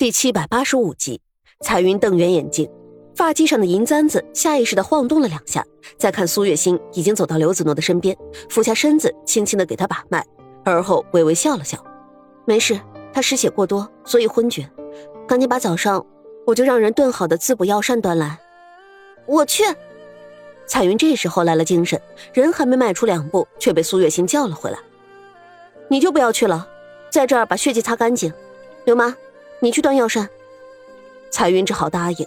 第七百八十五集，彩云瞪圆眼睛，发髻上的银簪子下意识的晃动了两下。再看苏月心已经走到刘子诺的身边，俯下身子，轻轻的给他把脉，而后微微笑了笑：“没事，他失血过多，所以昏厥。赶紧把早上我就让人炖好的滋补药膳端来。”我去。彩云这时候来了精神，人还没迈出两步，却被苏月心叫了回来：“你就不要去了，在这儿把血迹擦干净。刘妈。”你去端药膳，彩云只好答应。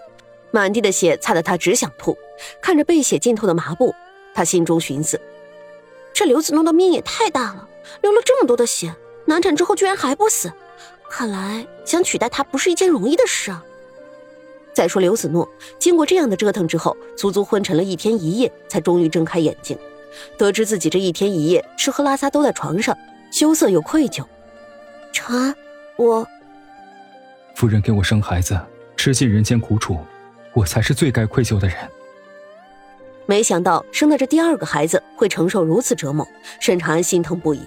满地的血擦得她只想吐，看着被血浸透的麻布，她心中寻思：这刘子诺的命也太大了，流了这么多的血，难产之后居然还不死，看来想取代他不是一件容易的事啊。再说刘子诺，经过这样的折腾之后，足足昏沉了一天一夜，才终于睁开眼睛，得知自己这一天一夜吃喝拉撒都在床上，羞涩又愧疚。长安，我。夫人给我生孩子，吃尽人间苦楚，我才是最该愧疚的人。没想到生的这第二个孩子会承受如此折磨，沈长安心疼不已。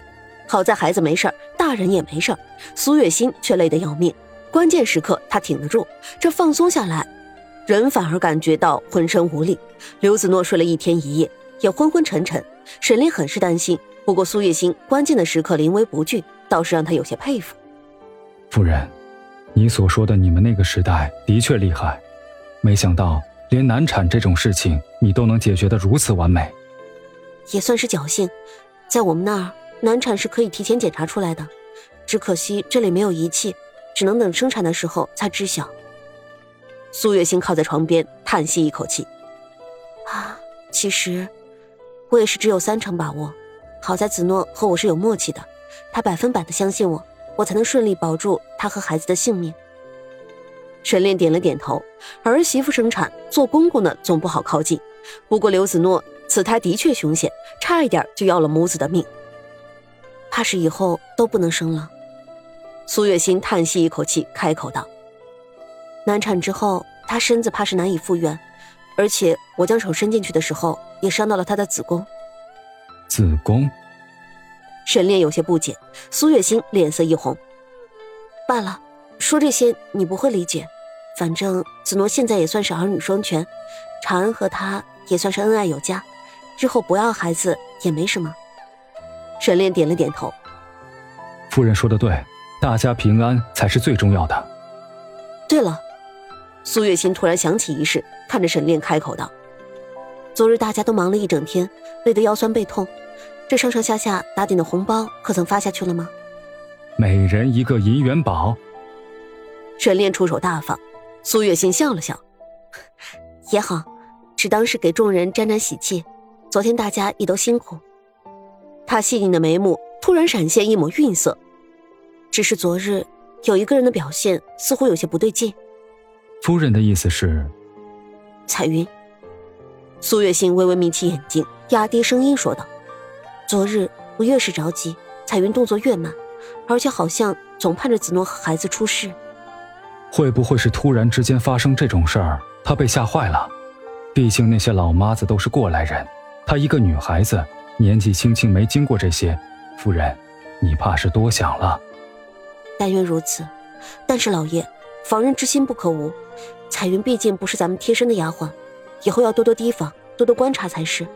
好在孩子没事大人也没事苏月心却累得要命。关键时刻他挺得住，这放松下来，人反而感觉到浑身无力。刘子诺睡了一天一夜，也昏昏沉沉。沈炼很是担心，不过苏月心关键的时刻临危不惧，倒是让他有些佩服。夫人。你所说的你们那个时代的确厉害，没想到连难产这种事情你都能解决的如此完美。也算是侥幸，在我们那儿难产是可以提前检查出来的，只可惜这里没有仪器，只能等生产的时候才知晓。苏月心靠在床边叹息一口气，啊，其实我也是只有三成把握，好在子诺和我是有默契的，他百分百的相信我。我才能顺利保住他和孩子的性命。沈炼点了点头，儿媳妇生产，做公公的总不好靠近。不过刘子诺此胎的确凶险，差一点就要了母子的命，怕是以后都不能生了。苏月心叹息一口气，开口道：“难产之后，他身子怕是难以复原，而且我将手伸进去的时候，也伤到了他的子宫。”子宫。沈炼有些不解，苏月心脸色一红。罢了，说这些你不会理解。反正子诺现在也算是儿女双全，长安和他也算是恩爱有加，日后不要孩子也没什么。沈炼点了点头。夫人说的对，大家平安才是最重要的。对了，苏月心突然想起一事，看着沈炼开口道：“昨日大家都忙了一整天，累得腰酸背痛。”这上上下下打点的红包可曾发下去了吗？每人一个银元宝。沈炼出手大方，苏月心笑了笑，也好，只当是给众人沾沾喜气。昨天大家也都辛苦。他细腻的眉目突然闪现一抹晕色，只是昨日有一个人的表现似乎有些不对劲。夫人的意思是？彩云。苏月心微微眯起眼睛，压低声音说道。昨日我越是着急，彩云动作越慢，而且好像总盼着子诺和孩子出事。会不会是突然之间发生这种事儿，她被吓坏了？毕竟那些老妈子都是过来人，她一个女孩子，年纪轻轻没经过这些，夫人，你怕是多想了。但愿如此，但是老爷，防人之心不可无。彩云毕竟不是咱们贴身的丫鬟，以后要多多提防，多多观察才是。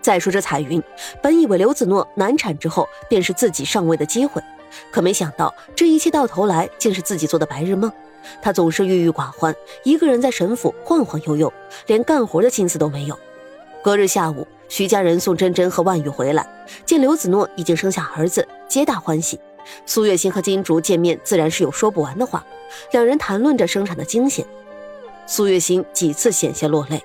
再说这彩云，本以为刘子诺难产之后便是自己上位的机会，可没想到这一切到头来竟是自己做的白日梦。她总是郁郁寡欢，一个人在沈府晃晃悠悠，连干活的心思都没有。隔日下午，徐家人送珍珍和万玉回来，见刘子诺已经生下儿子，皆大欢喜。苏月心和金竹见面，自然是有说不完的话，两人谈论着生产的惊险。苏月心几次险些落泪，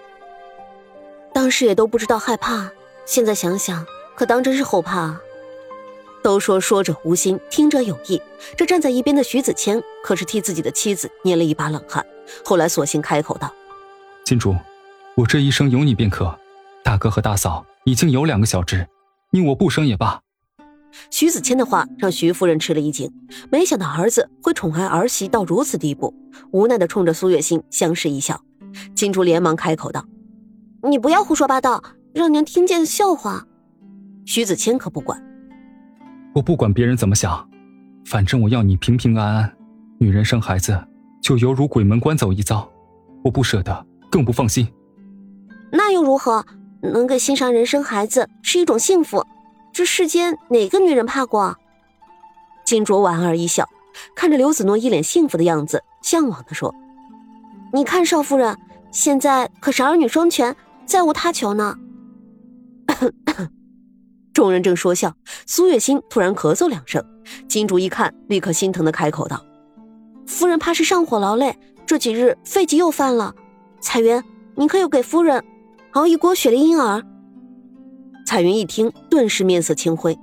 当时也都不知道害怕。现在想想，可当真是后怕啊！都说说者无心，听者有意。这站在一边的徐子谦可是替自己的妻子捏了一把冷汗，后来索性开口道：“金竹，我这一生有你便可。大哥和大嫂已经有两个小侄，你我不生也罢。”徐子谦的话让徐夫人吃了一惊，没想到儿子会宠爱儿媳到如此地步，无奈的冲着苏月心相视一笑。金竹连忙开口道：“你不要胡说八道。”让娘听见笑话，徐子谦可不管。我不管别人怎么想，反正我要你平平安安。女人生孩子就犹如鬼门关走一遭，我不舍得，更不放心。那又如何？能给心上人生孩子是一种幸福，这世间哪个女人怕过？金卓莞尔一笑，看着刘子诺一脸幸福的样子，向往的说：“你看少夫人现在可是儿女双全，再无他求呢。”众人正说笑，苏月心突然咳嗽两声，金竹一看，立刻心疼的开口道：“夫人怕是上火劳累，这几日肺疾又犯了。彩云，你可有给夫人？”熬一锅雪梨银耳。彩云一听，顿时面色青灰。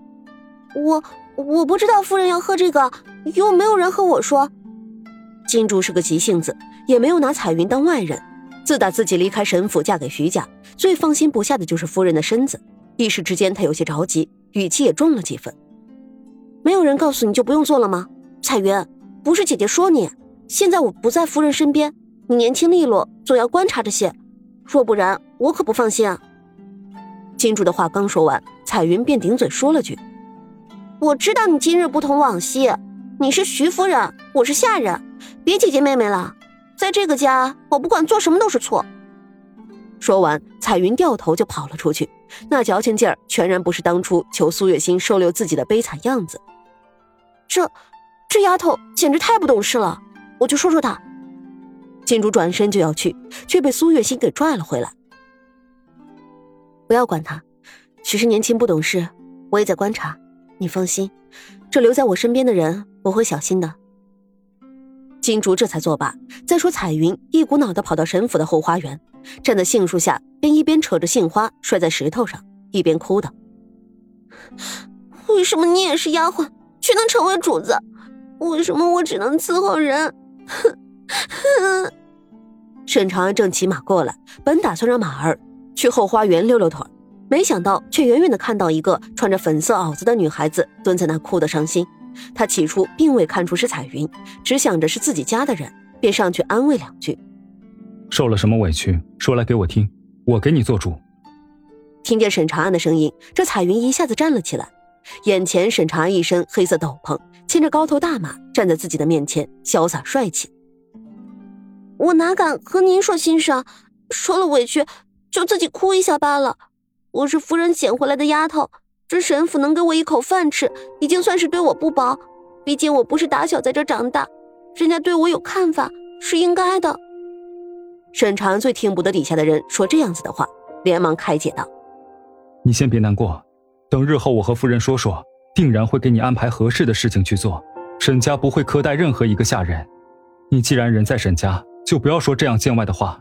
我我不知道夫人要喝这个，又没有人和我说。金主是个急性子，也没有拿彩云当外人。自打自己离开沈府，嫁给徐家，最放心不下的就是夫人的身子。一时之间，他有些着急，语气也重了几分。没有人告诉你就不用做了吗？彩云，不是姐姐说你，现在我不在夫人身边，你年轻利落，总要观察着些。若不然，我可不放心啊！金主的话刚说完，彩云便顶嘴说了句：“我知道你今日不同往昔，你是徐夫人，我是下人，别姐姐妹妹了。在这个家，我不管做什么都是错。”说完，彩云掉头就跑了出去，那矫情劲儿全然不是当初求苏月心收留自己的悲惨样子。这，这丫头简直太不懂事了！我去说说她。金主转身就要去，却被苏月心给拽了回来。不要管他，许是年轻不懂事。我也在观察，你放心，这留在我身边的人，我会小心的。金竹这才作罢。再说彩云一股脑的跑到沈府的后花园，站在杏树下，便一边扯着杏花摔在石头上，一边哭道：“为什么你也是丫鬟，却能成为主子？为什么我只能伺候人？”哼！沈长安正骑马过来，本打算让马儿去后花园溜溜腿，没想到却远远的看到一个穿着粉色袄子的女孩子蹲在那哭得伤心。他起初并未看出是彩云，只想着是自己家的人，便上去安慰两句：“受了什么委屈，说来给我听，我给你做主。”听见沈长安的声音，这彩云一下子站了起来，眼前沈长安一身黑色斗篷，牵着高头大马站在自己的面前，潇洒帅气。我哪敢和您说心事，受了委屈就自己哭一下罢了。我是夫人捡回来的丫头，这沈府能给我一口饭吃，已经算是对我不薄。毕竟我不是打小在这长大，人家对我有看法是应该的。沈长最听不得底下的人说这样子的话，连忙开解道：“你先别难过，等日后我和夫人说说，定然会给你安排合适的事情去做。沈家不会苛待任何一个下人。你既然人在沈家。”就不要说这样见外的话。